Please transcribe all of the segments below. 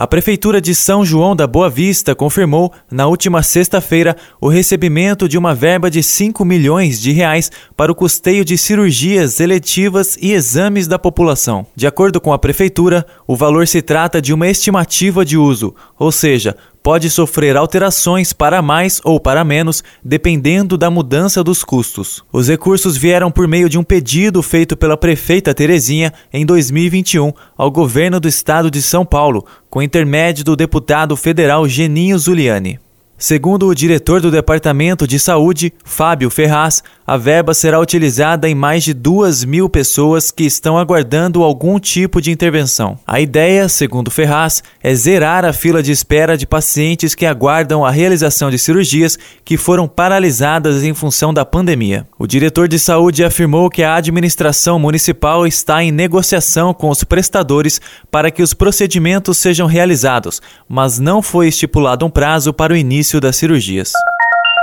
A Prefeitura de São João da Boa Vista confirmou, na última sexta-feira, o recebimento de uma verba de 5 milhões de reais para o custeio de cirurgias eletivas e exames da população. De acordo com a Prefeitura, o valor se trata de uma estimativa de uso, ou seja, pode sofrer alterações para mais ou para menos, dependendo da mudança dos custos. Os recursos vieram por meio de um pedido feito pela prefeita Terezinha em 2021 ao governo do estado de São Paulo, com intermédio do deputado federal Geninho Zuliani. Segundo o diretor do Departamento de Saúde, Fábio Ferraz, a verba será utilizada em mais de duas mil pessoas que estão aguardando algum tipo de intervenção. A ideia, segundo Ferraz, é zerar a fila de espera de pacientes que aguardam a realização de cirurgias que foram paralisadas em função da pandemia. O diretor de saúde afirmou que a administração municipal está em negociação com os prestadores para que os procedimentos sejam realizados, mas não foi estipulado um prazo para o início início das cirurgias.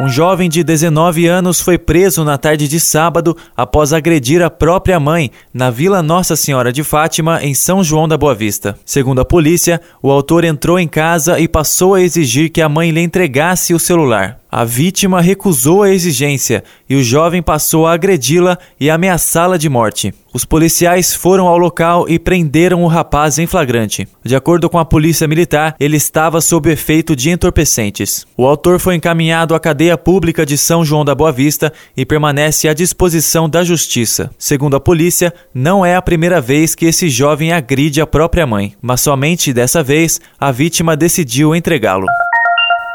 Um jovem de 19 anos foi preso na tarde de sábado após agredir a própria mãe na Vila Nossa Senhora de Fátima, em São João da Boa Vista. Segundo a polícia, o autor entrou em casa e passou a exigir que a mãe lhe entregasse o celular. A vítima recusou a exigência e o jovem passou a agredi-la e ameaçá-la de morte. Os policiais foram ao local e prenderam o rapaz em flagrante. De acordo com a polícia militar, ele estava sob efeito de entorpecentes. O autor foi encaminhado à cadeia pública de São João da Boa Vista e permanece à disposição da justiça. Segundo a polícia, não é a primeira vez que esse jovem agride a própria mãe, mas somente dessa vez a vítima decidiu entregá-lo.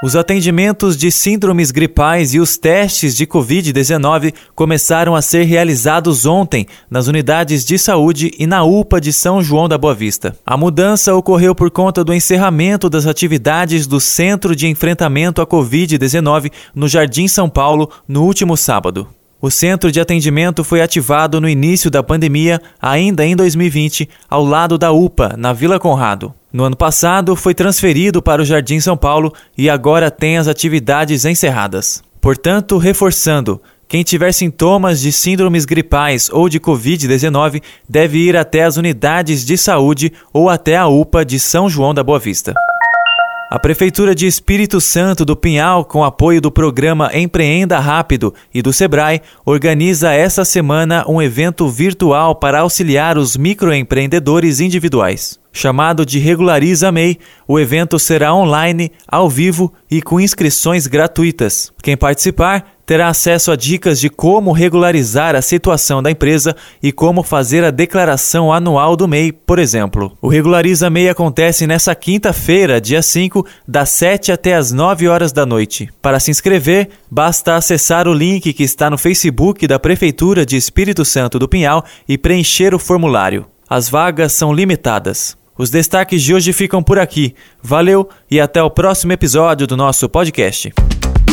Os atendimentos de síndromes gripais e os testes de Covid-19 começaram a ser realizados ontem nas unidades de saúde e na UPA de São João da Boa Vista. A mudança ocorreu por conta do encerramento das atividades do Centro de Enfrentamento à Covid-19 no Jardim São Paulo no último sábado. O centro de atendimento foi ativado no início da pandemia, ainda em 2020, ao lado da UPA, na Vila Conrado. No ano passado, foi transferido para o Jardim São Paulo e agora tem as atividades encerradas. Portanto, reforçando, quem tiver sintomas de síndromes gripais ou de Covid-19 deve ir até as unidades de saúde ou até a UPA de São João da Boa Vista. A Prefeitura de Espírito Santo do Pinhal, com apoio do programa Empreenda Rápido e do Sebrae, organiza esta semana um evento virtual para auxiliar os microempreendedores individuais. Chamado de Regulariza MEI, o evento será online, ao vivo e com inscrições gratuitas. Quem participar terá acesso a dicas de como regularizar a situação da empresa e como fazer a declaração anual do MEI, por exemplo. O Regulariza MEI acontece nesta quinta-feira, dia 5, das 7 até as 9 horas da noite. Para se inscrever, basta acessar o link que está no Facebook da Prefeitura de Espírito Santo do Pinhal e preencher o formulário. As vagas são limitadas. Os destaques de hoje ficam por aqui. Valeu e até o próximo episódio do nosso podcast.